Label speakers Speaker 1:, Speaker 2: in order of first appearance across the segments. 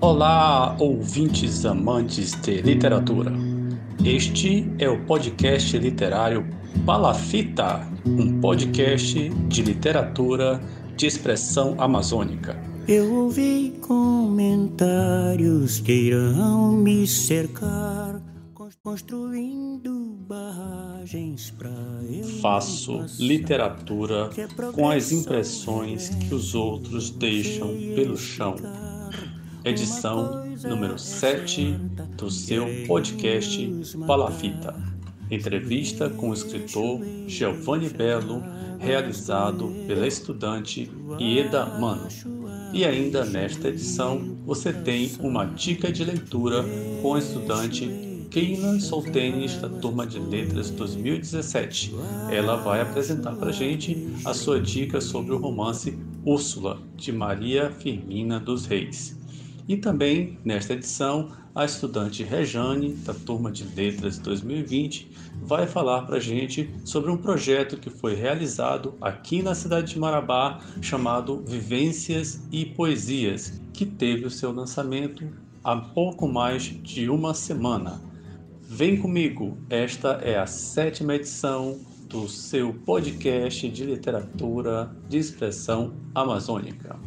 Speaker 1: Olá, ouvintes amantes de literatura. Este é o podcast literário Palafita, um podcast de literatura de expressão amazônica.
Speaker 2: Eu ouvi comentários que irão me cercar, construindo eu.
Speaker 1: Faço literatura com as impressões que os outros deixam pelo chão. Edição número 7 do seu podcast Palafita. Entrevista com o escritor Giovanni Belo, realizado pela estudante Ieda Mano. E ainda nesta edição você tem uma dica de leitura com a estudante Keina Soltenes da turma de letras 2017. Ela vai apresentar para gente a sua dica sobre o romance Úrsula de Maria Firmina dos Reis. E também, nesta edição, a estudante Rejane, da turma de Letras 2020, vai falar para a gente sobre um projeto que foi realizado aqui na cidade de Marabá, chamado Vivências e Poesias, que teve o seu lançamento há pouco mais de uma semana. Vem comigo, esta é a sétima edição do seu podcast de literatura de expressão amazônica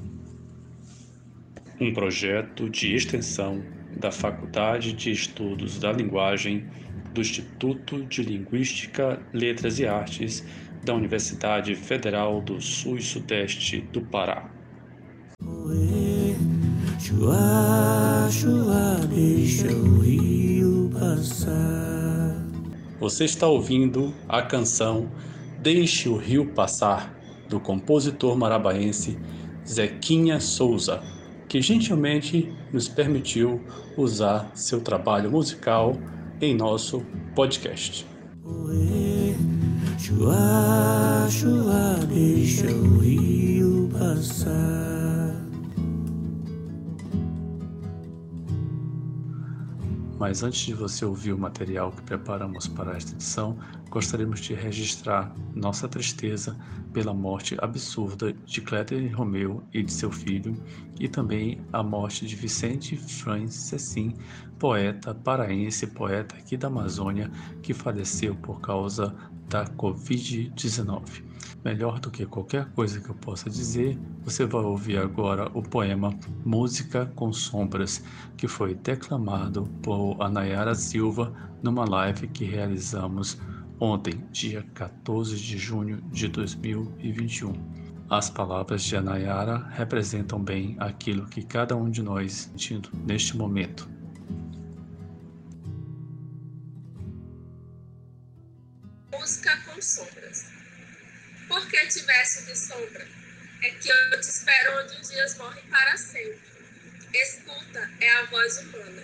Speaker 1: um projeto de extensão da Faculdade de Estudos da Linguagem do Instituto de Linguística, Letras e Artes da Universidade Federal do Sul e Sudeste do Pará. Você está ouvindo a canção Deixe o Rio Passar, do compositor marabaense Zequinha Souza que gentilmente nos permitiu usar seu trabalho musical em nosso podcast. Chua, chua, deixa o rio passar. Mas antes de você ouvir o material que preparamos para esta edição, gostaríamos de registrar nossa tristeza pela morte absurda de Cléter Romeu e de seu filho, e também a morte de Vicente Franz Cecim, poeta paraense, poeta aqui da Amazônia, que faleceu por causa da Covid-19. Melhor do que qualquer coisa que eu possa dizer, você vai ouvir agora o poema Música com Sombras, que foi declamado por Anayara Silva numa live que realizamos ontem, dia 14 de junho de 2021. As palavras de Anayara representam bem aquilo que cada um de nós sentindo neste momento.
Speaker 3: De sombra? É que eu te espero onde os dias morrem para sempre. Escuta é a voz humana.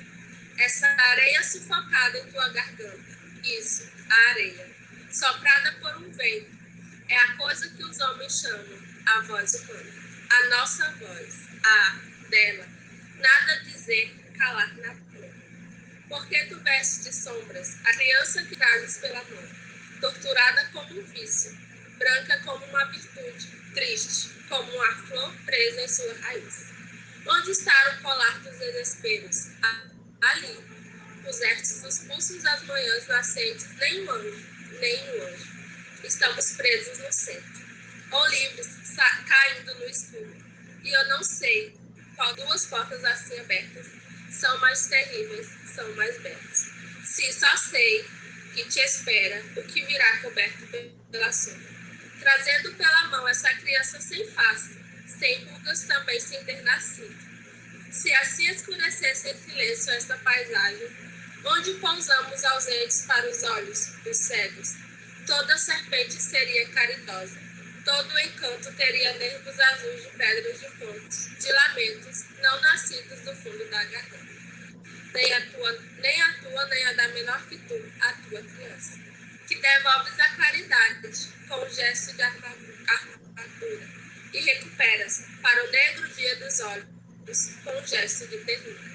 Speaker 3: Essa areia sufocada em tua garganta. Isso, a areia. Soprada por um vento. É a coisa que os homens chamam a voz humana. A nossa voz, a dela. Nada dizer, calar na tua. Porque tu vestes de sombras a criança que trazes pela mão, torturada como um vício, branca como uma virtude, triste como uma flor presa em sua raiz. Onde está o colar dos desesperos? Ali, os pulsos das manhãs nascentes, nem um nem um anjo. Estamos presos no centro, ou livres, caindo no escuro. E eu não sei qual duas portas assim abertas são mais terríveis, são mais belas. Se só sei que te espera o que virá coberto pela sombra trazendo pela mão essa criança sem face, sem rugas também sem ter nascido. Se assim escurecesse em silêncio esta paisagem, onde pousamos ausentes para os olhos dos cegos, toda serpente seria caridosa, todo encanto teria nervos azuis de pedras de fontes, de lamentos não nascidos do fundo da garganta. Nem a tua, nem a tua, nem a da menor que tu, a tua criança que devolves a caridade com o gesto de armadura e recuperas para o negro dia dos olhos com o gesto de ternura.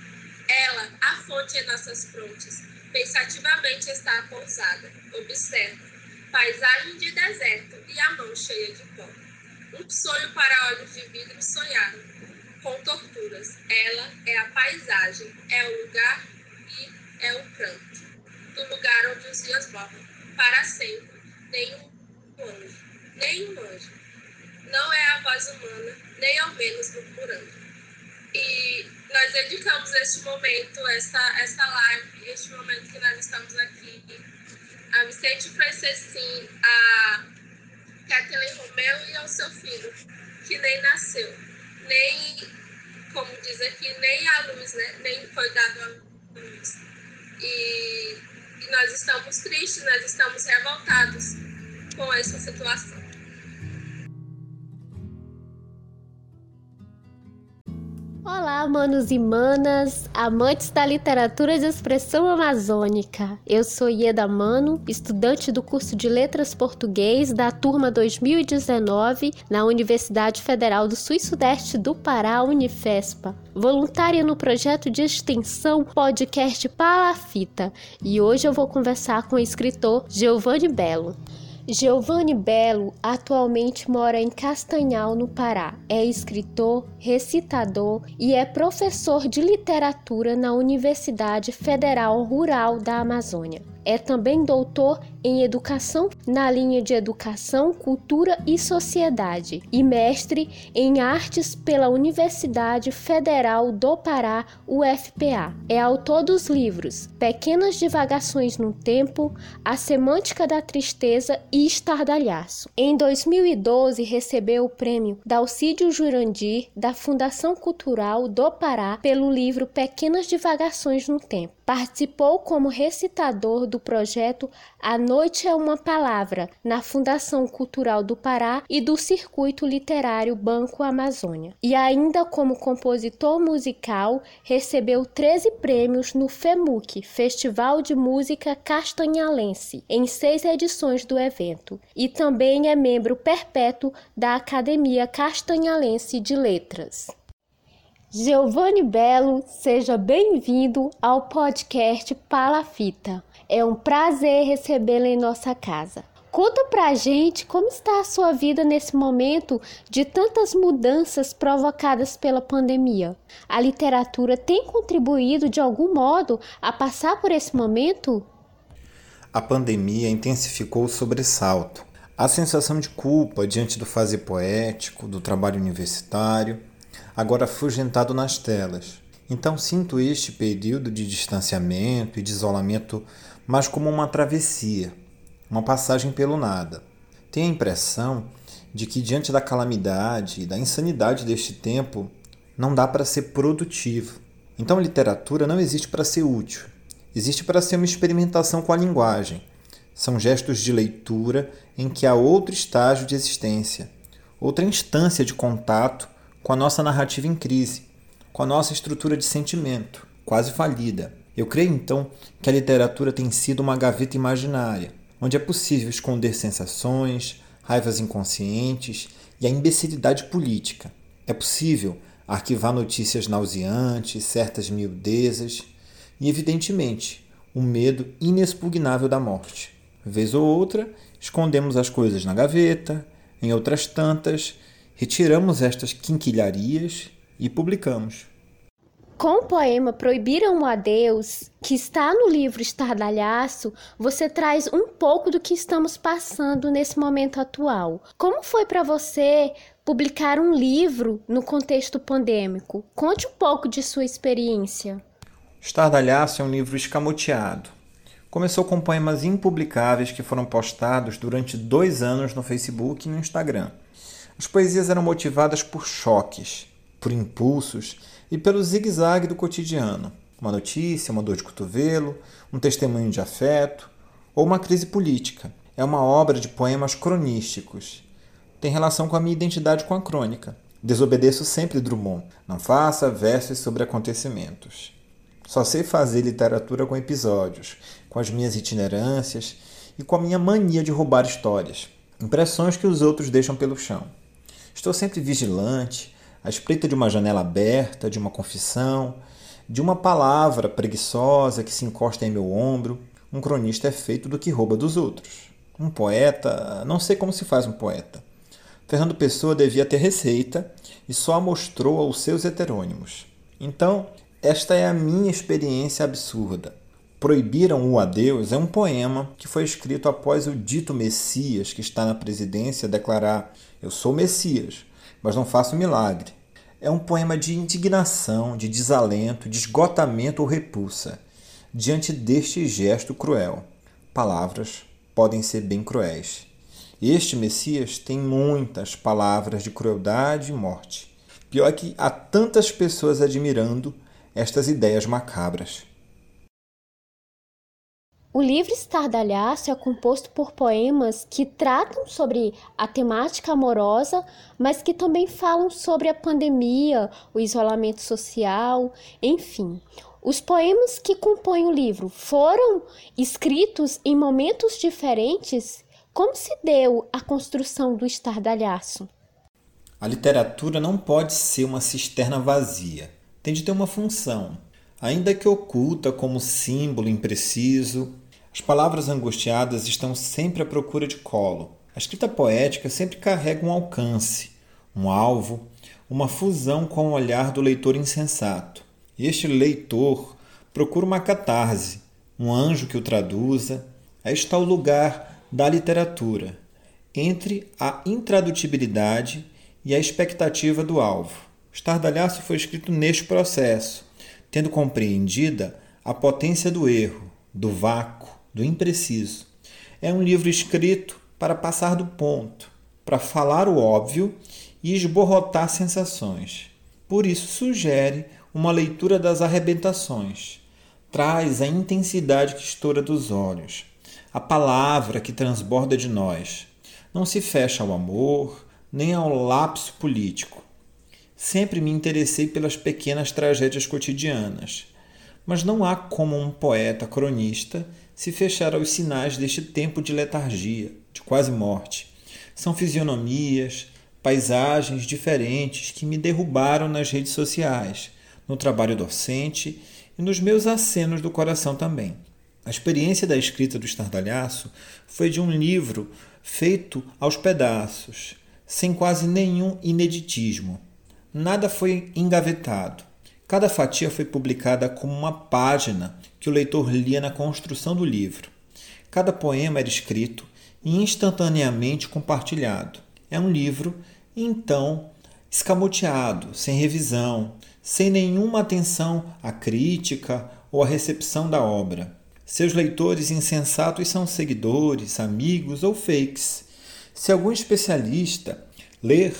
Speaker 3: Ela, a fonte em nossas frontes, pensativamente está pousada, observa, paisagem de deserto e a mão cheia de pó. Um sonho para olhos de vidro sonhado, com torturas, paisagem, é o lugar e é o pranto, do lugar onde os dias morrem, para sempre, nenhum anjo, nenhum anjo. Não é a voz humana, nem ao menos murmurando. E nós dedicamos este momento, essa, essa live, este momento que nós estamos aqui, a Vicente Francessin, a Kathleen Romeu e ao seu filho, que nem nasceu, nem, como diz aqui, nem a luz, né? nem foi dado a luz. E, nós estamos tristes, nós estamos revoltados com essa situação.
Speaker 4: Olá, manos e manas, amantes da literatura de expressão amazônica. Eu sou Ieda Mano, estudante do curso de Letras Português da turma 2019 na Universidade Federal do Sul e Sudeste do Pará, Unifespa. Voluntária no projeto de extensão podcast Palafita. E hoje eu vou conversar com o escritor Giovanni Belo. Giovanni Belo atualmente mora em Castanhal, no Pará. É escritor, recitador e é professor de literatura na Universidade Federal Rural da Amazônia. É também doutor em educação na linha de educação, cultura e sociedade e mestre em artes pela Universidade Federal do Pará, UFPA. É autor dos livros Pequenas Divagações no Tempo, A Semântica da Tristeza e Estardalhaço. Em 2012, recebeu o prêmio Dalcídio Jurandir da Fundação Cultural do Pará pelo livro Pequenas Divagações no Tempo. Participou como recitador do projeto A Noite é uma Palavra, na Fundação Cultural do Pará e do Circuito Literário Banco Amazônia. E ainda como compositor musical, recebeu 13 prêmios no FEMUC, Festival de Música Castanhalense, em seis edições do evento. E também é membro perpétuo da Academia Castanhalense de Letras. Giovanni Belo, seja bem-vindo ao podcast Palafita. É um prazer recebê-lo em nossa casa. Conta pra gente como está a sua vida nesse momento de tantas mudanças provocadas pela pandemia. A literatura tem contribuído de algum modo a passar por esse momento?
Speaker 5: A pandemia intensificou o sobressalto, a sensação de culpa diante do fazer poético, do trabalho universitário agora afugentado nas telas. Então sinto este período de distanciamento e de isolamento mais como uma travessia, uma passagem pelo nada. Tenho a impressão de que, diante da calamidade e da insanidade deste tempo, não dá para ser produtivo. Então literatura não existe para ser útil, existe para ser uma experimentação com a linguagem. São gestos de leitura em que há outro estágio de existência, outra instância de contato com a nossa narrativa em crise, com a nossa estrutura de sentimento, quase falida. Eu creio então que a literatura tem sido uma gaveta imaginária, onde é possível esconder sensações, raivas inconscientes e a imbecilidade política. É possível arquivar notícias nauseantes, certas miudezas e, evidentemente, o um medo inexpugnável da morte. Vez ou outra, escondemos as coisas na gaveta, em outras tantas, retiramos estas quinquilharias e publicamos.
Speaker 4: Com o poema Proibiram o Adeus, que está no livro Estardalhaço, você traz um pouco do que estamos passando nesse momento atual. Como foi para você publicar um livro no contexto pandêmico? Conte um pouco de sua experiência.
Speaker 5: Estardalhaço é um livro escamoteado. Começou com poemas impublicáveis que foram postados durante dois anos no Facebook e no Instagram. As poesias eram motivadas por choques, por impulsos e pelo zigue-zague do cotidiano. Uma notícia, uma dor de cotovelo, um testemunho de afeto ou uma crise política. É uma obra de poemas cronísticos. Tem relação com a minha identidade com a crônica. Desobedeço sempre Drummond. Não faça versos sobre acontecimentos. Só sei fazer literatura com episódios, com as minhas itinerâncias e com a minha mania de roubar histórias, impressões que os outros deixam pelo chão. Estou sempre vigilante, à espreita de uma janela aberta, de uma confissão, de uma palavra preguiçosa que se encosta em meu ombro. Um cronista é feito do que rouba dos outros. Um poeta, não sei como se faz um poeta. Fernando Pessoa devia ter receita e só a mostrou aos seus heterônimos. Então, Esta é a minha experiência absurda. Proibiram o Adeus é um poema que foi escrito após o dito Messias, que está na presidência, declarar: Eu sou Messias, mas não faço milagre. É um poema de indignação, de desalento, de esgotamento ou repulsa diante deste gesto cruel. Palavras podem ser bem cruéis. Este Messias tem muitas palavras de crueldade e morte. Pior é que há tantas pessoas admirando estas ideias macabras.
Speaker 4: O livro Estardalhaço é composto por poemas que tratam sobre a temática amorosa, mas que também falam sobre a pandemia, o isolamento social, enfim. Os poemas que compõem o livro foram escritos em momentos diferentes? Como se deu a construção do estardalhaço?
Speaker 5: A literatura não pode ser uma cisterna vazia. Tem de ter uma função, ainda que oculta como símbolo impreciso. As palavras angustiadas estão sempre à procura de colo. A escrita poética sempre carrega um alcance, um alvo, uma fusão com o olhar do leitor insensato. Este leitor procura uma catarse, um anjo que o traduza. Aí está o lugar da literatura, entre a intradutibilidade e a expectativa do alvo. Estardalhaço foi escrito neste processo, tendo compreendida a potência do erro, do vácuo, do impreciso. É um livro escrito para passar do ponto, para falar o óbvio e esborrotar sensações. Por isso, sugere uma leitura das arrebentações. Traz a intensidade que estoura dos olhos, a palavra que transborda de nós. Não se fecha ao amor, nem ao lapso político. Sempre me interessei pelas pequenas tragédias cotidianas, mas não há como um poeta cronista se fechar aos sinais deste tempo de letargia, de quase morte. São fisionomias, paisagens diferentes que me derrubaram nas redes sociais no trabalho docente e nos meus acenos do coração também. A experiência da escrita do estardalhaço foi de um livro feito aos pedaços, sem quase nenhum ineditismo. Nada foi engavetado. Cada fatia foi publicada como uma página que o leitor lia na construção do livro. Cada poema era escrito e instantaneamente compartilhado. É um livro, então, escamoteado, sem revisão, sem nenhuma atenção à crítica ou à recepção da obra. Seus leitores insensatos são seguidores, amigos ou fakes. Se algum especialista ler,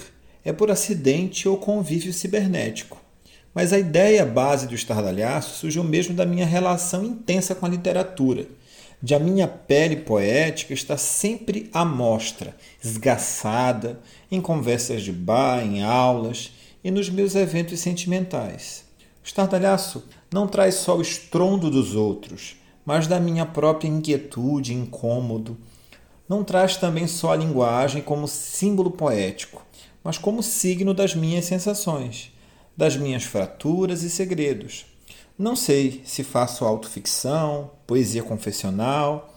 Speaker 5: é por acidente ou convívio cibernético. Mas a ideia base do estardalhaço surgiu mesmo da minha relação intensa com a literatura, de a minha pele poética estar sempre à mostra, esgaçada, em conversas de bar, em aulas, e nos meus eventos sentimentais. O estardalhaço não traz só o estrondo dos outros, mas da minha própria inquietude, incômodo. Não traz também só a linguagem como símbolo poético, mas como signo das minhas sensações, das minhas fraturas e segredos. Não sei se faço autoficção, poesia confessional.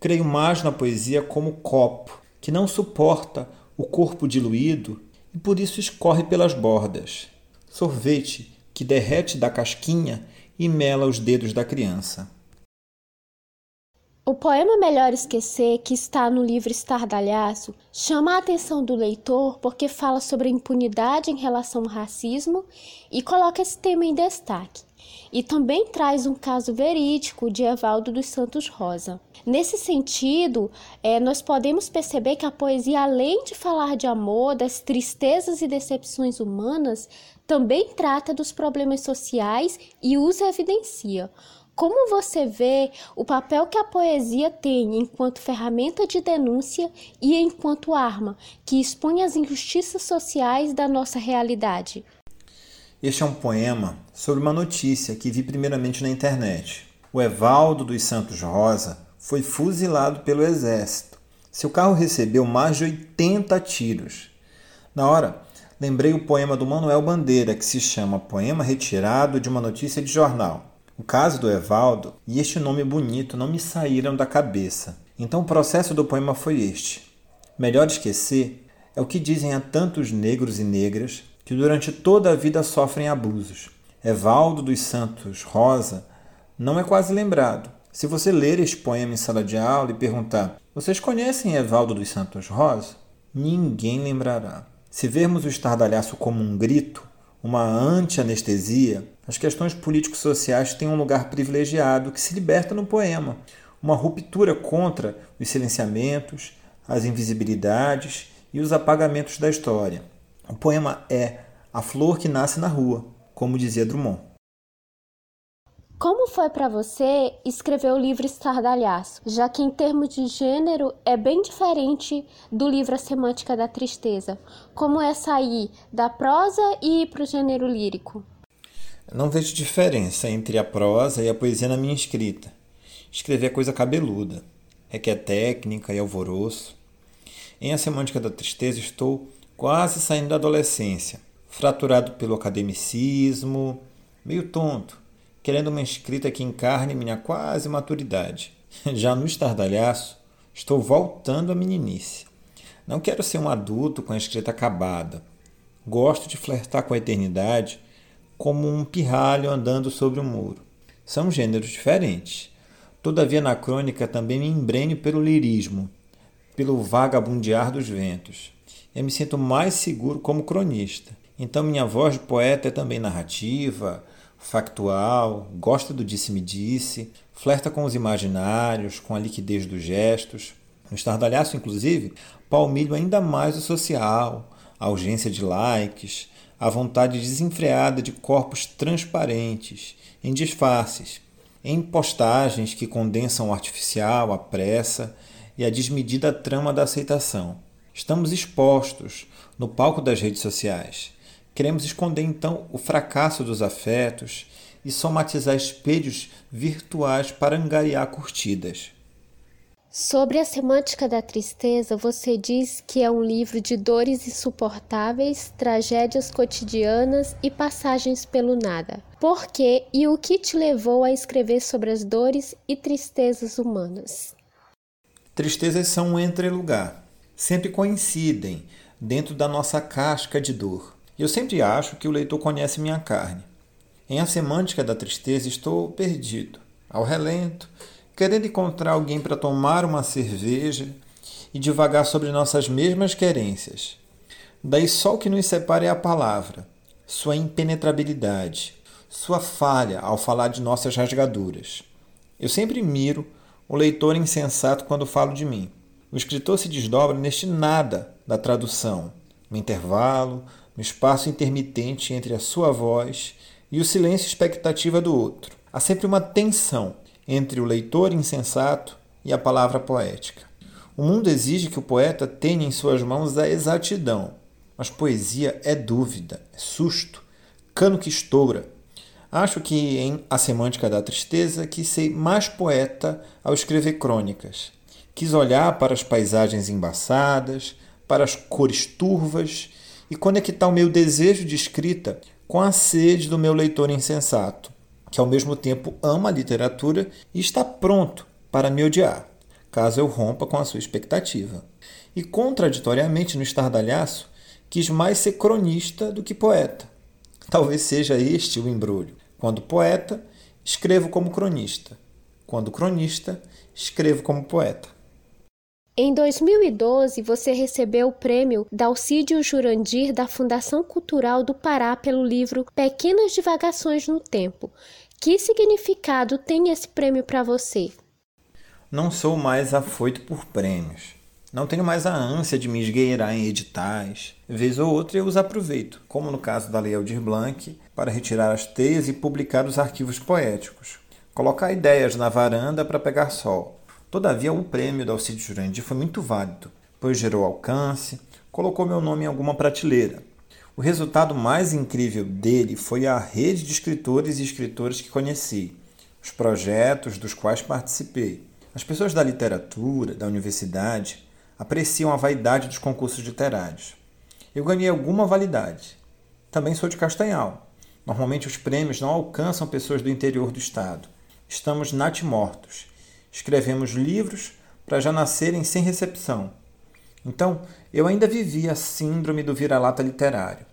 Speaker 5: Creio mais na poesia como copo, que não suporta o corpo diluído e por isso escorre pelas bordas. Sorvete que derrete da casquinha e mela os dedos da criança.
Speaker 4: O poema Melhor Esquecer, que está no livro Estardalhaço, chama a atenção do leitor porque fala sobre a impunidade em relação ao racismo e coloca esse tema em destaque. E também traz um caso verídico de Evaldo dos Santos Rosa. Nesse sentido, é, nós podemos perceber que a poesia, além de falar de amor, das tristezas e decepções humanas, também trata dos problemas sociais e os evidencia. Como você vê o papel que a poesia tem enquanto ferramenta de denúncia e enquanto arma que expõe as injustiças sociais da nossa realidade?
Speaker 5: Este é um poema sobre uma notícia que vi primeiramente na internet. O Evaldo dos Santos Rosa foi fuzilado pelo exército. Seu carro recebeu mais de 80 tiros. Na hora, lembrei o poema do Manuel Bandeira, que se chama Poema Retirado de uma Notícia de Jornal. O caso do Evaldo e este nome bonito não me saíram da cabeça. Então o processo do poema foi este. Melhor esquecer é o que dizem a tantos negros e negras que durante toda a vida sofrem abusos. Evaldo dos Santos Rosa não é quase lembrado. Se você ler este poema em sala de aula e perguntar: Vocês conhecem Evaldo dos Santos Rosa? Ninguém lembrará. Se vermos o estardalhaço como um grito, uma anti-anestesia, as questões políticos-sociais têm um lugar privilegiado que se liberta no poema, uma ruptura contra os silenciamentos, as invisibilidades e os apagamentos da história. O poema é a flor que nasce na rua, como dizia Drummond.
Speaker 4: Como foi para você escrever o livro Estardalhaço, já que em termos de gênero é bem diferente do livro A Semântica da Tristeza? Como é sair da prosa e ir para o gênero lírico?
Speaker 5: Não vejo diferença entre a prosa e a poesia na minha escrita. Escrever é coisa cabeluda, requer técnica e alvoroço. Em A Semântica da Tristeza estou quase saindo da adolescência, fraturado pelo academicismo, meio tonto querendo uma escrita que encarne minha quase maturidade. Já no estardalhaço, estou voltando à meninice. Não quero ser um adulto com a escrita acabada. Gosto de flertar com a eternidade como um pirralho andando sobre um muro. São gêneros diferentes. Todavia, na crônica também me embrenho pelo lirismo, pelo vagabundear dos ventos. Eu me sinto mais seguro como cronista. Então, minha voz de poeta é também narrativa, factual, gosta do disse-me-disse, flerta com os imaginários, com a liquidez dos gestos. No estardalhaço, inclusive, palmilho ainda mais o social, a urgência de likes, a vontade desenfreada de corpos transparentes, em disfarces, em postagens que condensam o artificial, a pressa e a desmedida trama da aceitação. Estamos expostos no palco das redes sociais Queremos esconder então o fracasso dos afetos e somatizar espelhos virtuais para angariar curtidas.
Speaker 4: Sobre a semântica da tristeza, você diz que é um livro de dores insuportáveis, tragédias cotidianas e passagens pelo nada. Por que e o que te levou a escrever sobre as dores e tristezas humanas?
Speaker 5: Tristezas são um entrelugar, sempre coincidem dentro da nossa casca de dor. Eu sempre acho que o leitor conhece minha carne. Em A Semântica da Tristeza estou perdido, ao relento, querendo encontrar alguém para tomar uma cerveja e divagar sobre nossas mesmas querências. Daí só o que nos separa é a palavra, sua impenetrabilidade, sua falha ao falar de nossas rasgaduras. Eu sempre miro o leitor insensato quando falo de mim. O escritor se desdobra neste nada da tradução, no intervalo, no espaço intermitente entre a sua voz e o silêncio expectativa do outro. Há sempre uma tensão entre o leitor insensato e a palavra poética. O mundo exige que o poeta tenha em suas mãos a exatidão, mas poesia é dúvida, é susto, cano que estoura. Acho que em A Semântica da Tristeza quis ser mais poeta ao escrever crônicas. Quis olhar para as paisagens embaçadas, para as cores turvas e conectar o meu desejo de escrita com a sede do meu leitor insensato, que ao mesmo tempo ama a literatura e está pronto para me odiar, caso eu rompa com a sua expectativa. E, contraditoriamente, no estardalhaço, quis mais ser cronista do que poeta. Talvez seja este o embrulho. Quando poeta, escrevo como cronista. Quando cronista, escrevo como poeta.
Speaker 4: Em 2012, você recebeu o prêmio Dalcídio Jurandir da Fundação Cultural do Pará pelo livro Pequenas Divagações no Tempo. Que significado tem esse prêmio para você?
Speaker 5: Não sou mais afoito por prêmios. Não tenho mais a ânsia de me esgueirar em editais. Vez ou outra eu os aproveito, como no caso da Lei Aldir Blanc, para retirar as teias e publicar os arquivos poéticos. Colocar ideias na varanda para pegar sol Todavia, o prêmio da Alcide Jurandir foi muito válido, pois gerou alcance, colocou meu nome em alguma prateleira. O resultado mais incrível dele foi a rede de escritores e escritoras que conheci, os projetos dos quais participei. As pessoas da literatura, da universidade, apreciam a vaidade dos concursos literários. Eu ganhei alguma validade. Também sou de Castanhal. Normalmente os prêmios não alcançam pessoas do interior do estado. Estamos natimortos escrevemos livros para já nascerem sem recepção. Então, eu ainda vivia a síndrome do vira-lata literário.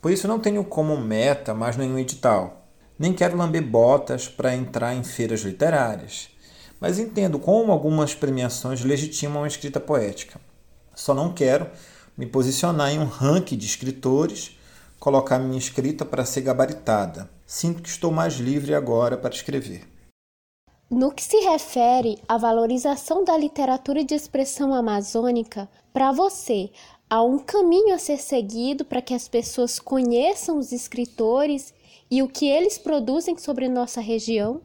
Speaker 5: Por isso, não tenho como meta mais nenhum edital. Nem quero lamber botas para entrar em feiras literárias, mas entendo como algumas premiações legitimam a escrita poética. Só não quero me posicionar em um ranking de escritores, colocar minha escrita para ser gabaritada. Sinto que estou mais livre agora para escrever.
Speaker 4: No que se refere à valorização da literatura de expressão amazônica, para você, há um caminho a ser seguido para que as pessoas conheçam os escritores e o que eles produzem sobre nossa região?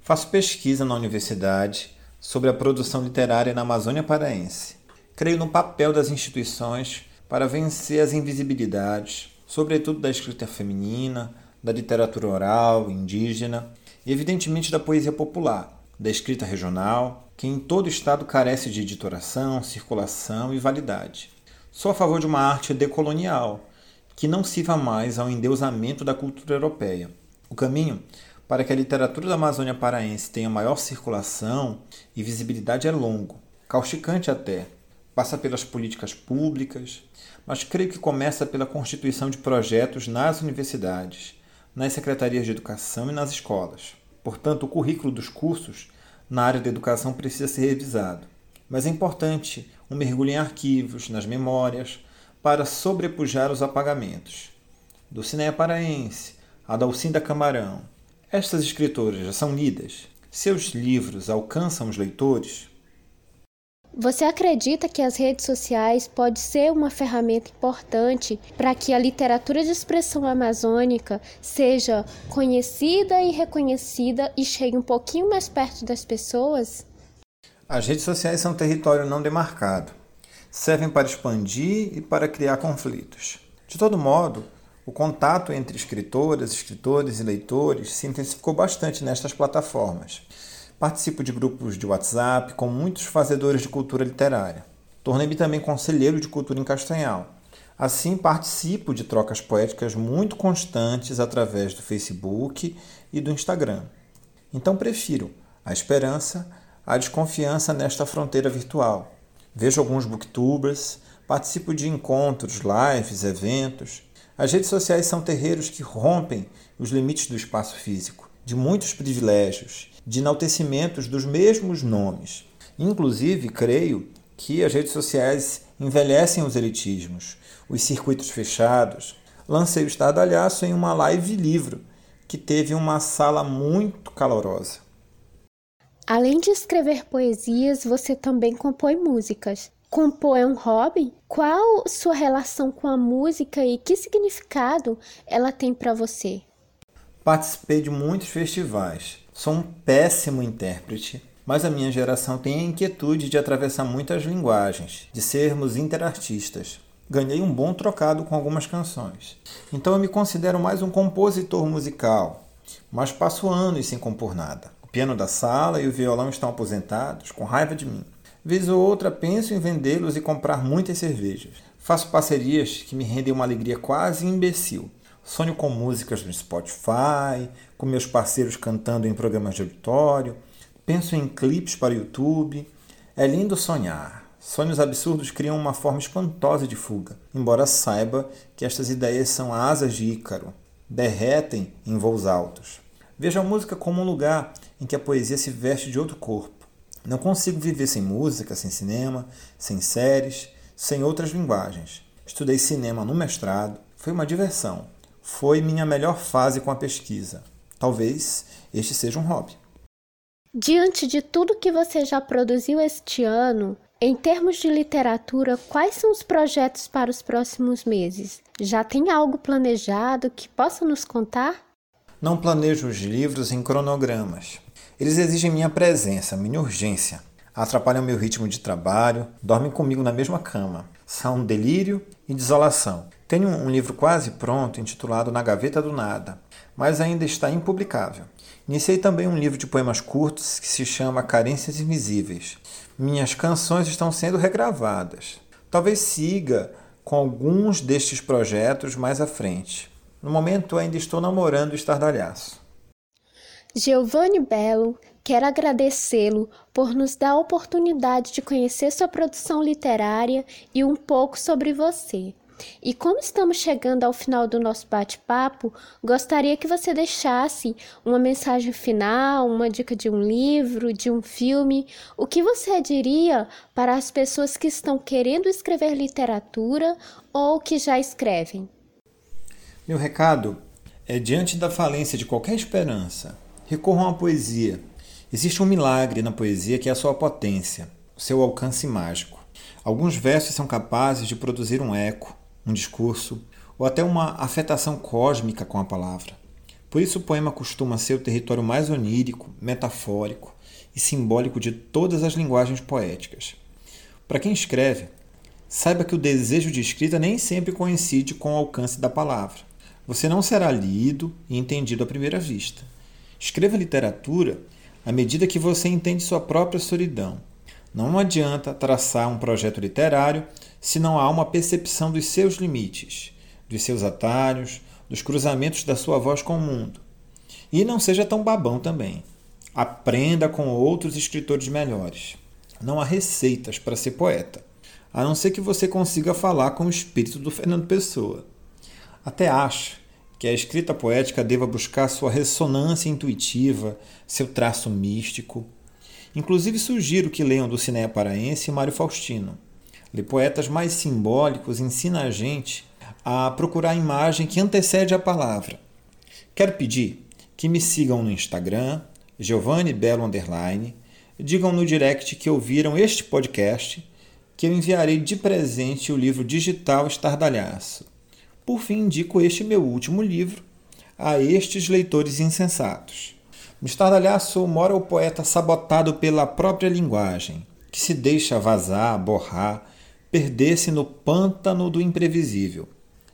Speaker 5: Faço pesquisa na universidade sobre a produção literária na Amazônia Paraense. Creio no papel das instituições para vencer as invisibilidades, sobretudo da escrita feminina, da literatura oral, indígena e, evidentemente, da poesia popular, da escrita regional, que em todo estado carece de editoração, circulação e validade. Sou a favor de uma arte decolonial, que não sirva mais ao endeusamento da cultura europeia. O caminho para que a literatura da Amazônia paraense tenha maior circulação e visibilidade é longo, causticante até. Passa pelas políticas públicas, mas creio que começa pela constituição de projetos nas universidades, nas secretarias de educação e nas escolas. Portanto, o currículo dos cursos na área da educação precisa ser revisado. Mas é importante um mergulho em arquivos, nas memórias, para sobrepujar os apagamentos. Dulcinea Paraense, Adalcinda Camarão. Estas escritoras já são lidas? Seus livros alcançam os leitores?
Speaker 4: Você acredita que as redes sociais pode ser uma ferramenta importante para que a literatura de expressão amazônica seja conhecida e reconhecida e chegue um pouquinho mais perto das pessoas?
Speaker 5: As redes sociais são território não demarcado servem para expandir e para criar conflitos. De todo modo, o contato entre escritoras, escritores e leitores se intensificou bastante nestas plataformas. Participo de grupos de WhatsApp com muitos fazedores de cultura literária. Tornei-me também conselheiro de cultura em Castanhal. Assim, participo de trocas poéticas muito constantes através do Facebook e do Instagram. Então, prefiro a esperança à desconfiança nesta fronteira virtual vejo alguns booktubers, participo de encontros, lives, eventos. As redes sociais são terreiros que rompem os limites do espaço físico, de muitos privilégios, de enaltecimentos dos mesmos nomes. Inclusive, creio que as redes sociais envelhecem os elitismos, os circuitos fechados. Lancei o estardalhaço em uma live livro que teve uma sala muito calorosa.
Speaker 4: Além de escrever poesias, você também compõe músicas. Compor é um hobby? Qual sua relação com a música e que significado ela tem para você?
Speaker 5: Participei de muitos festivais. Sou um péssimo intérprete, mas a minha geração tem a inquietude de atravessar muitas linguagens, de sermos interartistas. Ganhei um bom trocado com algumas canções. Então eu me considero mais um compositor musical, mas passo anos sem compor nada. O piano da sala e o violão estão aposentados, com raiva de mim. Vez ou outra penso em vendê-los e comprar muitas cervejas. Faço parcerias que me rendem uma alegria quase imbecil. Sonho com músicas no Spotify, com meus parceiros cantando em programas de auditório. Penso em clipes para YouTube. É lindo sonhar. Sonhos absurdos criam uma forma espantosa de fuga, embora saiba que estas ideias são asas de Ícaro, derretem em voos altos. Vejo a música como um lugar em que a poesia se veste de outro corpo. Não consigo viver sem música, sem cinema, sem séries, sem outras linguagens. Estudei cinema no mestrado, foi uma diversão. Foi minha melhor fase com a pesquisa. Talvez este seja um hobby.
Speaker 4: Diante de tudo que você já produziu este ano, em termos de literatura, quais são os projetos para os próximos meses? Já tem algo planejado que possa nos contar?
Speaker 5: Não planejo os livros em cronogramas. Eles exigem minha presença, minha urgência. Atrapalham meu ritmo de trabalho, dormem comigo na mesma cama. São delírio e desolação. Tenho um livro quase pronto intitulado Na Gaveta do Nada, mas ainda está impublicável. Iniciei também um livro de poemas curtos que se chama Carências Invisíveis. Minhas canções estão sendo regravadas. Talvez siga com alguns destes projetos mais à frente. No momento ainda estou namorando o estardalhaço.
Speaker 4: Giovanni Belo, quero agradecê-lo por nos dar a oportunidade de conhecer sua produção literária e um pouco sobre você.
Speaker 6: E como estamos chegando ao final do nosso bate-papo, gostaria que você deixasse uma mensagem final, uma dica de um livro, de um filme. O que você diria para as pessoas que estão querendo escrever literatura ou que já escrevem?
Speaker 5: Meu recado é: diante da falência de qualquer esperança, recorram à poesia. Existe um milagre na poesia que é a sua potência, o seu alcance mágico. Alguns versos são capazes de produzir um eco, um discurso ou até uma afetação cósmica com a palavra. Por isso, o poema costuma ser o território mais onírico, metafórico e simbólico de todas as linguagens poéticas. Para quem escreve, saiba que o desejo de escrita nem sempre coincide com o alcance da palavra. Você não será lido e entendido à primeira vista. Escreva literatura à medida que você entende sua própria solidão não adianta traçar um projeto literário se não há uma percepção dos seus limites, dos seus atalhos, dos cruzamentos da sua voz com o mundo. E não seja tão babão também. Aprenda com outros escritores melhores. Não há receitas para ser poeta, a não ser que você consiga falar com o espírito do Fernando Pessoa. Até acho que a escrita poética deva buscar sua ressonância intuitiva, seu traço místico, Inclusive sugiro que leiam do Cineia Paraense Mário Faustino. Ler poetas mais simbólicos ensina a gente a procurar a imagem que antecede a palavra. Quero pedir que me sigam no Instagram, Giovanni Belo Underline, digam no direct que ouviram este podcast, que eu enviarei de presente o livro digital Estardalhaço. Por fim, indico este meu último livro a estes leitores insensatos. No estardalhaço mora o poeta sabotado pela própria linguagem, que se deixa vazar, borrar, perder-se no pântano do imprevisível.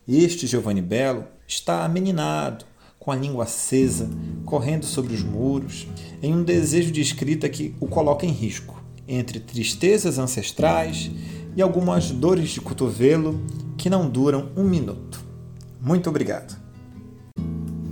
Speaker 5: Este Giovanni Belo está ameninado, com a língua acesa, correndo sobre os muros, em um desejo de escrita que o coloca em risco, entre tristezas ancestrais e algumas dores de cotovelo que não duram um minuto. Muito obrigado.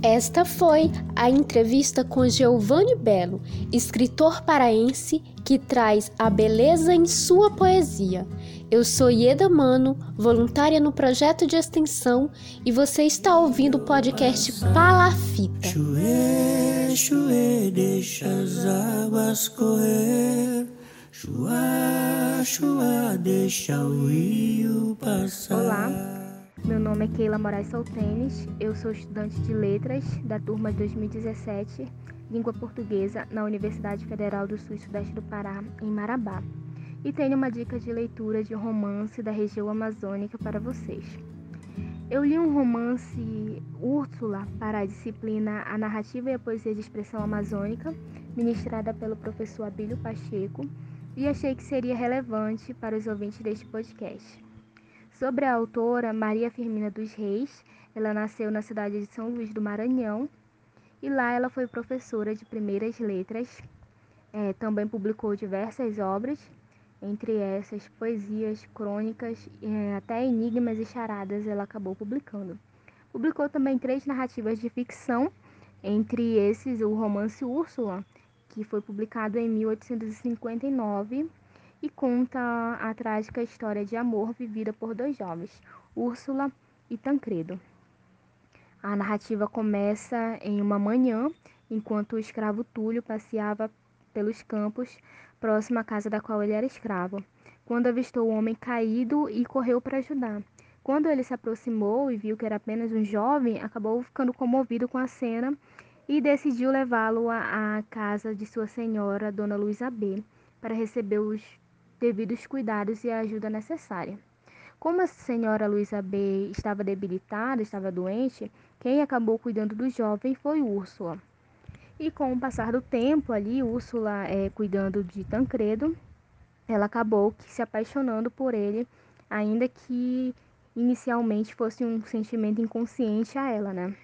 Speaker 6: Esta foi a entrevista com Giovanni Belo, escritor paraense que traz a beleza em sua poesia. Eu sou Ieda Mano, voluntária no projeto de extensão, e você está ouvindo o podcast Palafita. Chuê, chuê, deixa as águas correr. Chua, chua, deixa o rio passar. Olá. Meu nome é Keila Moraes Soltenes, eu sou estudante de Letras da turma 2017, Língua Portuguesa, na Universidade Federal do Sul e Sudeste do Pará, em Marabá. E tenho uma dica de leitura de romance da região amazônica para vocês. Eu li um romance Úrsula para a disciplina A Narrativa e a Poesia de Expressão Amazônica, ministrada pelo professor Abílio Pacheco, e achei que seria relevante para os ouvintes deste podcast. Sobre a autora Maria Firmina dos Reis, ela nasceu na cidade de São Luís do Maranhão e lá ela foi professora de primeiras letras. É, também publicou diversas obras, entre essas poesias, crônicas, é, até enigmas e charadas ela acabou publicando. Publicou também três narrativas de ficção, entre esses o romance Úrsula, que foi publicado em 1859 e conta a trágica história de amor vivida por dois jovens, Úrsula e Tancredo. A narrativa começa em uma manhã, enquanto o escravo Túlio passeava pelos campos próximo à casa da qual ele era escravo, quando avistou o homem caído e correu para ajudar. Quando ele se aproximou e viu que era apenas um jovem, acabou ficando comovido com a cena e decidiu levá-lo à casa de sua senhora, Dona Luísa B, para receber os devidos cuidados e a ajuda necessária. Como a senhora Luísa B estava debilitada, estava doente, quem acabou cuidando do jovem foi Úrsula. E com o passar do tempo ali, Úrsula é, cuidando de Tancredo, ela acabou se apaixonando por ele, ainda que inicialmente fosse um sentimento inconsciente a ela, né?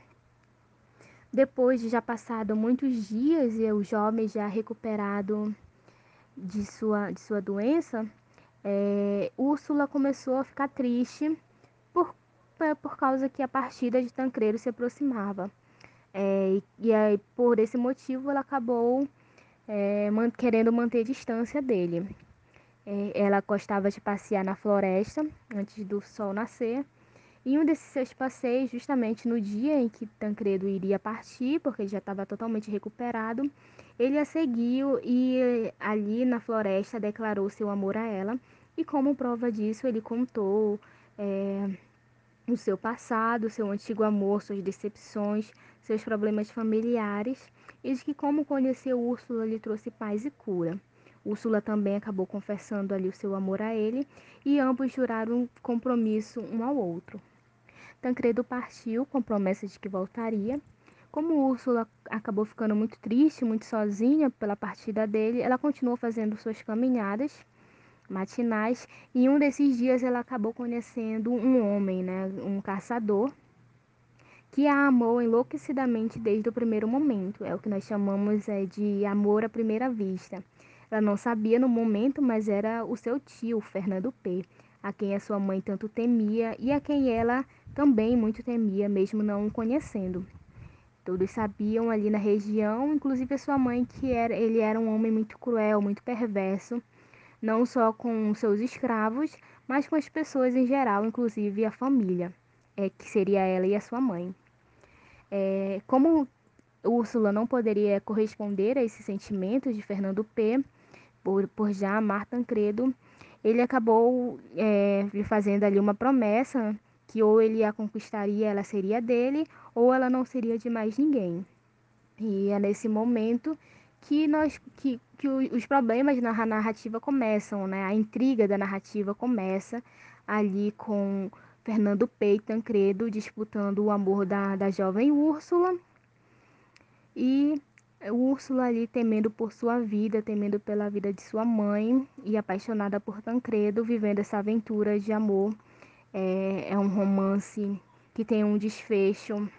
Speaker 6: Depois de já passado muitos dias e o jovem já recuperado de sua, de sua doença, é, Úrsula começou a ficar triste por, por causa que a partida de Tancredo se aproximava. É, e aí, por esse motivo, ela acabou é, man, querendo manter distância dele. É, ela gostava de passear na floresta antes do sol nascer Em um desses seus passeios, justamente no dia em que Tancredo iria partir, porque ele já estava totalmente recuperado, ele a seguiu e ali na floresta declarou seu amor a ela. E como prova disso, ele contou é, o seu passado, seu antigo amor, suas decepções, seus problemas familiares, e de que como conheceu Úrsula lhe trouxe paz e cura. Úrsula também acabou confessando ali o seu amor a ele, e ambos juraram compromisso um ao outro. Tancredo partiu com promessa de que voltaria. Como Úrsula acabou ficando muito triste, muito sozinha pela partida dele, ela continuou fazendo suas caminhadas matinais e um desses dias ela acabou conhecendo um homem, né, um caçador, que a amou enlouquecidamente desde o primeiro momento. É o que nós chamamos é, de amor à primeira vista. Ela não sabia no momento, mas era o seu tio, Fernando P a quem a sua mãe tanto temia e a quem ela também muito temia, mesmo não o conhecendo. Todos sabiam ali na região, inclusive a sua mãe, que era, ele era um homem muito cruel, muito perverso, não só com seus escravos, mas com as pessoas em geral, inclusive a família, é, que seria ela e a sua mãe. É, como Úrsula não poderia corresponder a esses sentimentos de Fernando P., por, por já amar Tancredo, ele acabou é, lhe fazendo ali uma promessa que ou ele a conquistaria, ela seria dele, ou ela não seria de mais ninguém. E é nesse momento que nós que, que os problemas na narrativa começam, né? A intriga da narrativa começa ali com Fernando P e Tancredo disputando o amor da, da jovem Úrsula. E Úrsula ali temendo por sua vida, temendo pela vida de sua mãe e apaixonada por Tancredo, vivendo essa aventura de amor. É, é um romance que tem um desfecho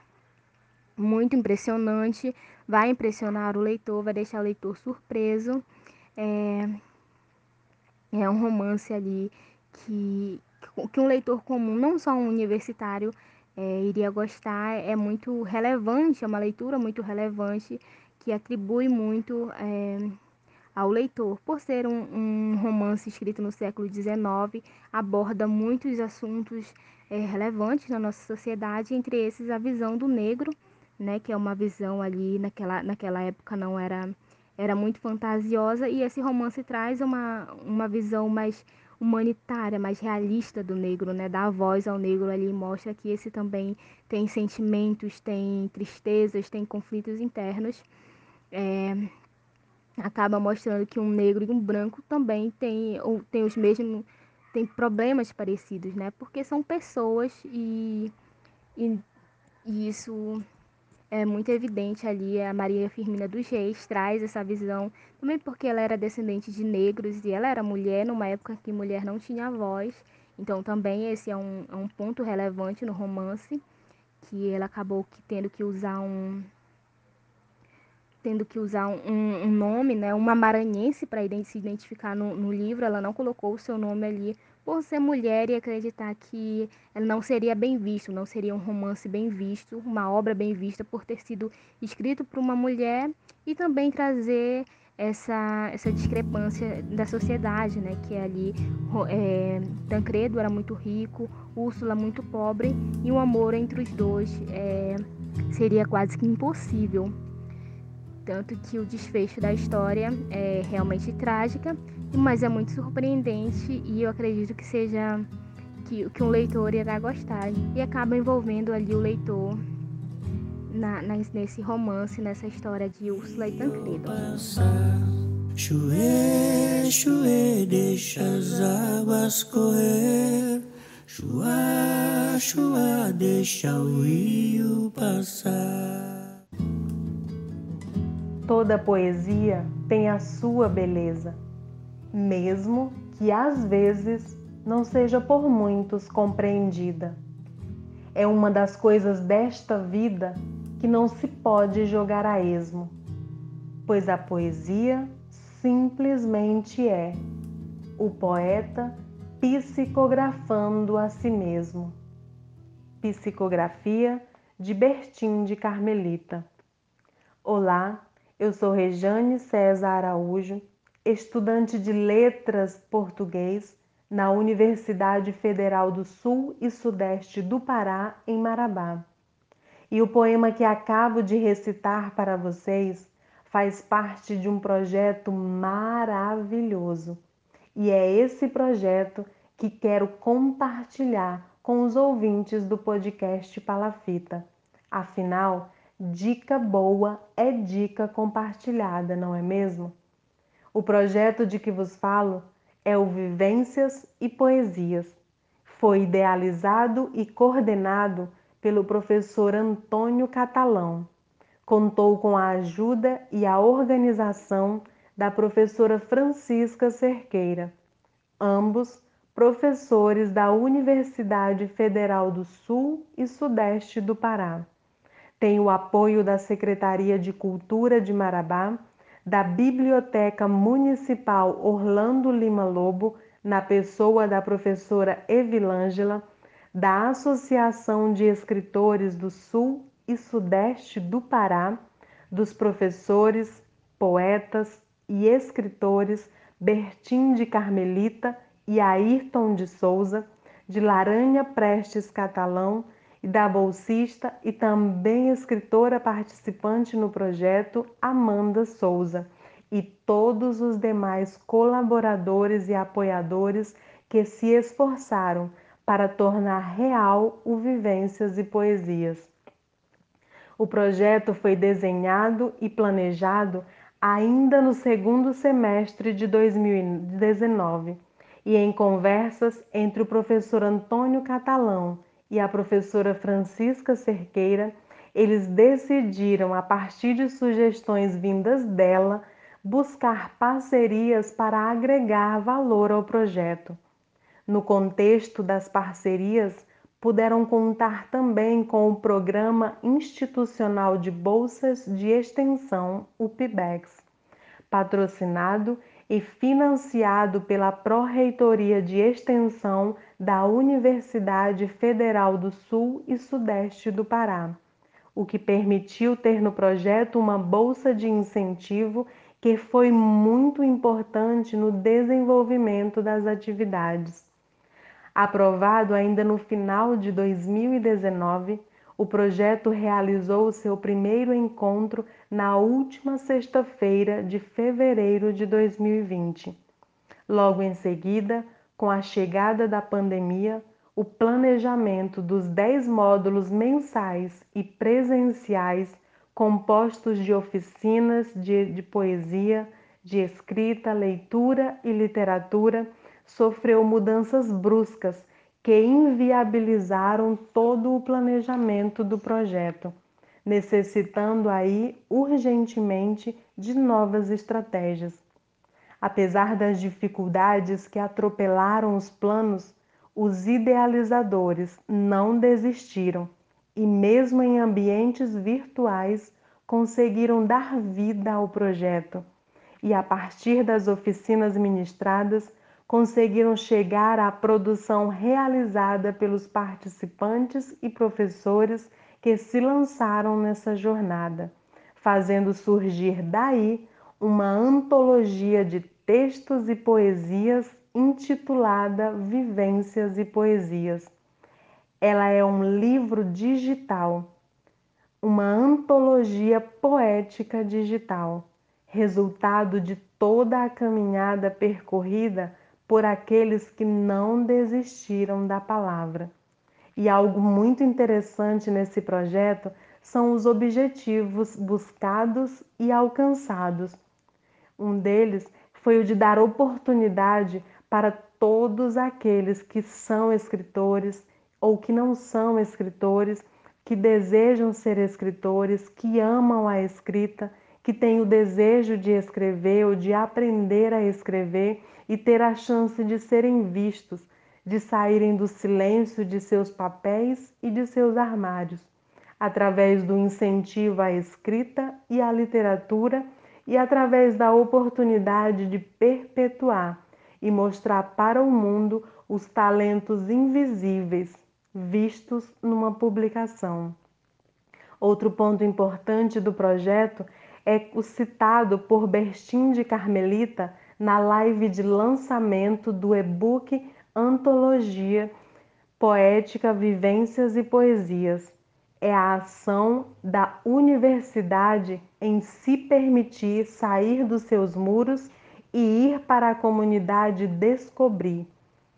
Speaker 6: muito impressionante, vai impressionar o leitor, vai deixar o leitor surpreso. É, é um romance ali que, que um leitor comum, não só um universitário, é, iria gostar. É muito relevante, é uma leitura muito relevante que atribui muito é, ao leitor. Por ser um, um, romance escrito no século XIX, aborda muitos assuntos é, relevantes na nossa sociedade, entre esses a visão do negro, né, que é uma visão ali naquela, naquela época não era era muito fantasiosa e esse romance traz uma, uma visão mais humanitária, mais realista do negro, né? Dá voz ao negro ali, mostra que esse também tem sentimentos, tem tristezas, tem conflitos internos é, acaba mostrando que um negro e um branco também têm, ou, tem os mesmos tem problemas parecidos, né? Porque são pessoas e, e, e, isso é muito evidente ali. A Maria Firmina dos Reis traz essa visão, também porque ela era descendente de negros e ela era mulher numa época que mulher não tinha voz. Então também esse é um, é um ponto relevante no romance, que ela acabou que tendo que usar um, tendo que usar um, um nome, né, uma maranhense para se identificar no, no, livro, ela não colocou o seu nome ali por ser mulher e acreditar que ela não seria bem visto, não seria um romance bem visto, uma obra bem vista por ter sido escrito por uma mulher e também trazer essa, essa discrepância da sociedade, né, que é ali é, Tancredo era muito rico, Úrsula muito pobre e o amor entre os dois é, seria quase que impossível tanto que o desfecho da história é realmente trágica, mas é muito surpreendente e eu acredito que seja que, que um leitor irá gostar e acaba envolvendo ali o leitor na, na, nesse romance, nessa história de Úrsula e Tancredo. Chuê, chuê, deixa as águas correr. Chua, chua, deixa o rio passar.
Speaker 7: Toda poesia tem a sua beleza, mesmo que às vezes não seja por muitos compreendida. É uma das coisas desta vida que não se pode jogar a esmo, pois a poesia simplesmente é o poeta psicografando a si mesmo. Psicografia de Bertim de Carmelita. Olá, eu sou Rejane César Araújo, estudante de Letras Português na Universidade Federal do Sul e Sudeste do Pará, em Marabá. E o poema que acabo de recitar para vocês faz parte de um projeto maravilhoso. E é esse projeto que quero compartilhar com os ouvintes do podcast Palafita. Afinal, dica boa é dica compartilhada, não é mesmo? O projeto de que vos falo é o Vivências e Poesias. Foi idealizado e coordenado pelo professor Antônio Catalão. Contou com a ajuda e a organização da professora Francisca Cerqueira, ambos professores da Universidade Federal do Sul e Sudeste do Pará. Tem o apoio da Secretaria de Cultura de Marabá, da Biblioteca Municipal Orlando Lima Lobo, na pessoa da professora Evilângela, da Associação de Escritores do Sul e Sudeste do Pará, dos professores, poetas e escritores Bertim de Carmelita e Ayrton de Souza, de Laranha Prestes Catalão e da bolsista e também escritora participante no projeto Amanda Souza e todos os demais colaboradores e apoiadores que se esforçaram para tornar real o Vivências e Poesias. O projeto foi desenhado e planejado ainda no segundo semestre de 2019 e em conversas entre o professor Antônio Catalão e a professora Francisca Cerqueira, eles decidiram, a partir de sugestões vindas dela, buscar parcerias para agregar valor ao projeto. No contexto das parcerias, puderam contar também com o Programa Institucional de Bolsas de Extensão, o PIBEX, patrocinado e financiado pela Pró-Reitoria de Extensão da Universidade Federal do Sul e Sudeste do Pará, o que permitiu ter no projeto uma bolsa de incentivo que foi muito importante no desenvolvimento das atividades. Aprovado ainda no final de 2019, o projeto realizou seu primeiro encontro na última sexta-feira de fevereiro de 2020. Logo em seguida, com a chegada da pandemia, o planejamento dos 10 módulos mensais e presenciais, compostos de oficinas de, de poesia, de escrita, leitura e literatura, sofreu mudanças bruscas que inviabilizaram todo o planejamento do projeto, necessitando aí urgentemente de novas estratégias. Apesar das dificuldades que atropelaram os planos, os idealizadores não desistiram e, mesmo em ambientes virtuais, conseguiram dar vida ao projeto. E a partir das oficinas ministradas, conseguiram chegar à produção realizada pelos participantes e professores que se lançaram nessa jornada, fazendo surgir daí uma antologia de textos e poesias intitulada Vivências e Poesias. Ela é um livro digital, uma antologia poética digital, resultado de toda a caminhada percorrida por aqueles que não desistiram da palavra. E algo muito interessante nesse projeto são os objetivos buscados e alcançados. Um deles foi o de dar oportunidade para todos aqueles que são escritores ou que não são escritores, que desejam ser escritores, que amam a escrita, que têm o desejo de escrever ou de aprender a escrever e ter a chance de serem vistos, de saírem do silêncio de seus papéis e de seus armários, através do incentivo à escrita e à literatura e através da oportunidade de perpetuar e mostrar para o mundo os talentos invisíveis vistos numa publicação. Outro ponto importante do projeto é o citado por Bertin de Carmelita na live de lançamento do e-book Antologia Poética Vivências e Poesias. É a ação da universidade em se permitir sair dos seus muros e ir para a comunidade descobrir,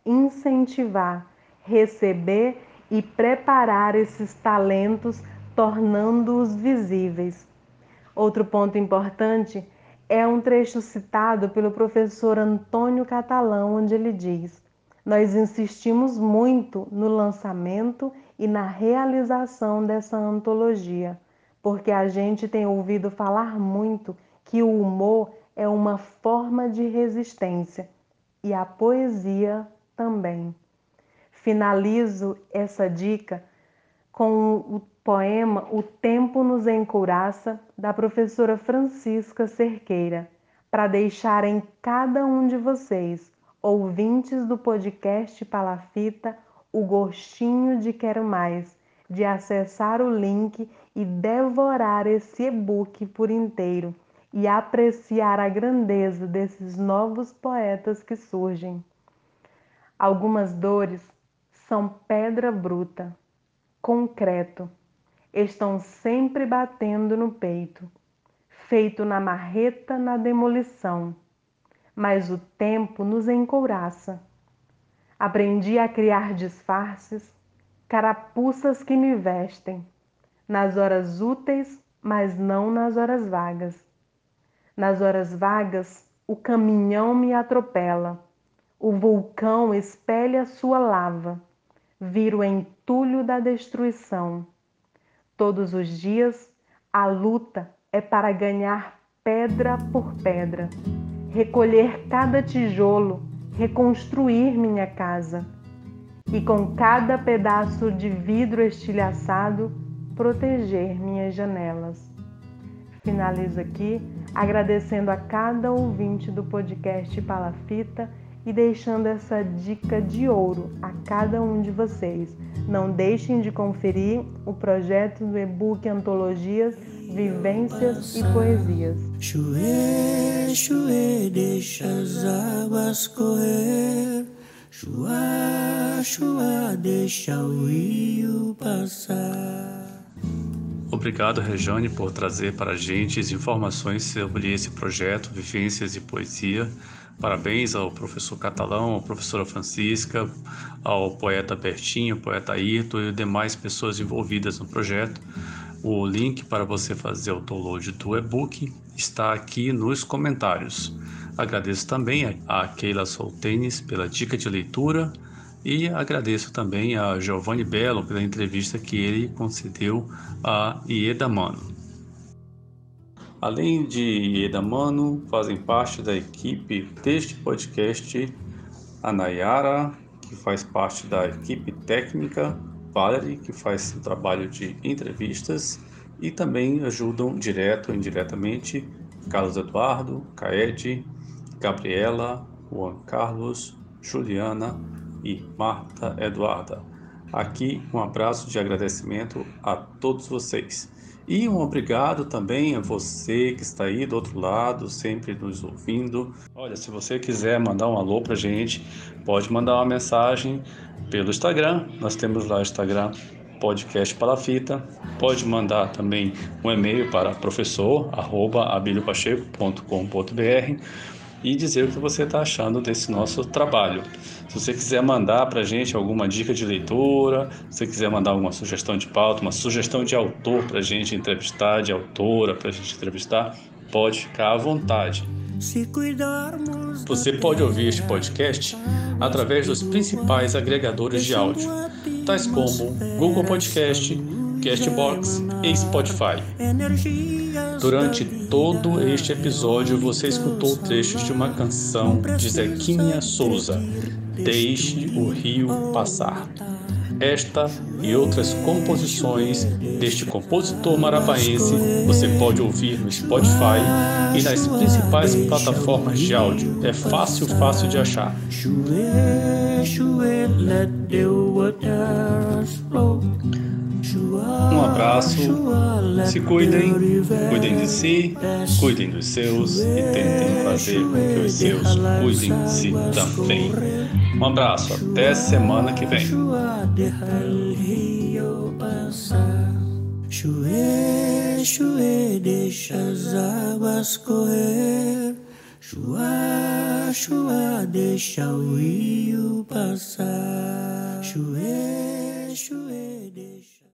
Speaker 7: incentivar, receber e preparar esses talentos, tornando-os visíveis. Outro ponto importante é um trecho citado pelo professor Antônio Catalão, onde ele diz: Nós insistimos muito no lançamento e na realização dessa antologia, porque a gente tem ouvido falar muito que o humor é uma forma de resistência e a poesia também. Finalizo essa dica com o poema O Tempo nos Encouraça, da professora Francisca Cerqueira, para deixar em cada um de vocês, ouvintes do podcast Palafita, o gostinho de quero mais, de acessar o link e devorar esse e-book por inteiro e apreciar a grandeza desses novos poetas que surgem. Algumas dores são pedra bruta, concreto, estão sempre batendo no peito, feito na marreta na demolição. Mas o tempo nos encouraça. Aprendi a criar disfarces, carapuças que me vestem, nas horas úteis, mas não nas horas vagas. Nas horas vagas, o caminhão me atropela o vulcão espelha sua lava, vira o entulho da destruição. Todos os dias, a luta é para ganhar pedra por pedra, recolher cada tijolo, reconstruir minha casa e com cada pedaço de vidro estilhaçado proteger minhas janelas. Finalizo aqui agradecendo a cada ouvinte do podcast Palafita e deixando essa dica de ouro a cada um de vocês. Não deixem de conferir o projeto do e-book Antologias, Vivências e Poesias.
Speaker 2: Chuê, chuê, deixa as águas correr. Chua, chua, deixa o rio passar.
Speaker 1: Obrigado, Rejane, por trazer para a gente as informações sobre esse projeto Vivências e Poesia. Parabéns ao professor Catalão, à professora Francisca, ao poeta Bertinho, poeta Ayrton e demais pessoas envolvidas no projeto. O link para você fazer o download do e-book está aqui nos comentários. Agradeço também a Keila Soltenes pela dica de leitura e agradeço também a Giovanni Belo pela entrevista que ele concedeu a Ieda Mano. Além de Edamano, fazem parte da equipe deste podcast a Nayara, que faz parte da equipe técnica, Valerie, que faz o trabalho de entrevistas, e também ajudam direto ou indiretamente Carlos Eduardo, Caed, Gabriela, Juan Carlos, Juliana e Marta Eduarda. Aqui um abraço de agradecimento a todos vocês. E um obrigado também a você que está aí do outro lado, sempre nos ouvindo. Olha, se você quiser mandar um alô para gente, pode mandar uma mensagem pelo Instagram. Nós temos lá o Instagram podcast Palafita. Pode mandar também um e-mail para professor@abiliopacheco.com.br e dizer o que você está achando desse nosso trabalho. Se você quiser mandar para a gente alguma dica de leitura, se você quiser mandar alguma sugestão de pauta, uma sugestão de autor para a gente entrevistar, de autora para a gente entrevistar, pode ficar à vontade. Você pode ouvir este podcast através dos principais agregadores de áudio, tais como Google Podcast, Castbox e Spotify. Durante todo este episódio, você escutou trechos de uma canção de Zequinha Souza, Deixe o Rio Passar. Esta e outras composições deste compositor marapaense você pode ouvir no Spotify e nas principais plataformas de áudio. É fácil, fácil de achar. Um abraço, se cuidem, cuidem de si, cuidem dos seus e tentem fazer com que os seus cuidem de si também. Um abraço, até semana que vem.
Speaker 2: Chue, chue, deixa as águas correr. Chua, chua, deixa o rio passar. Chue,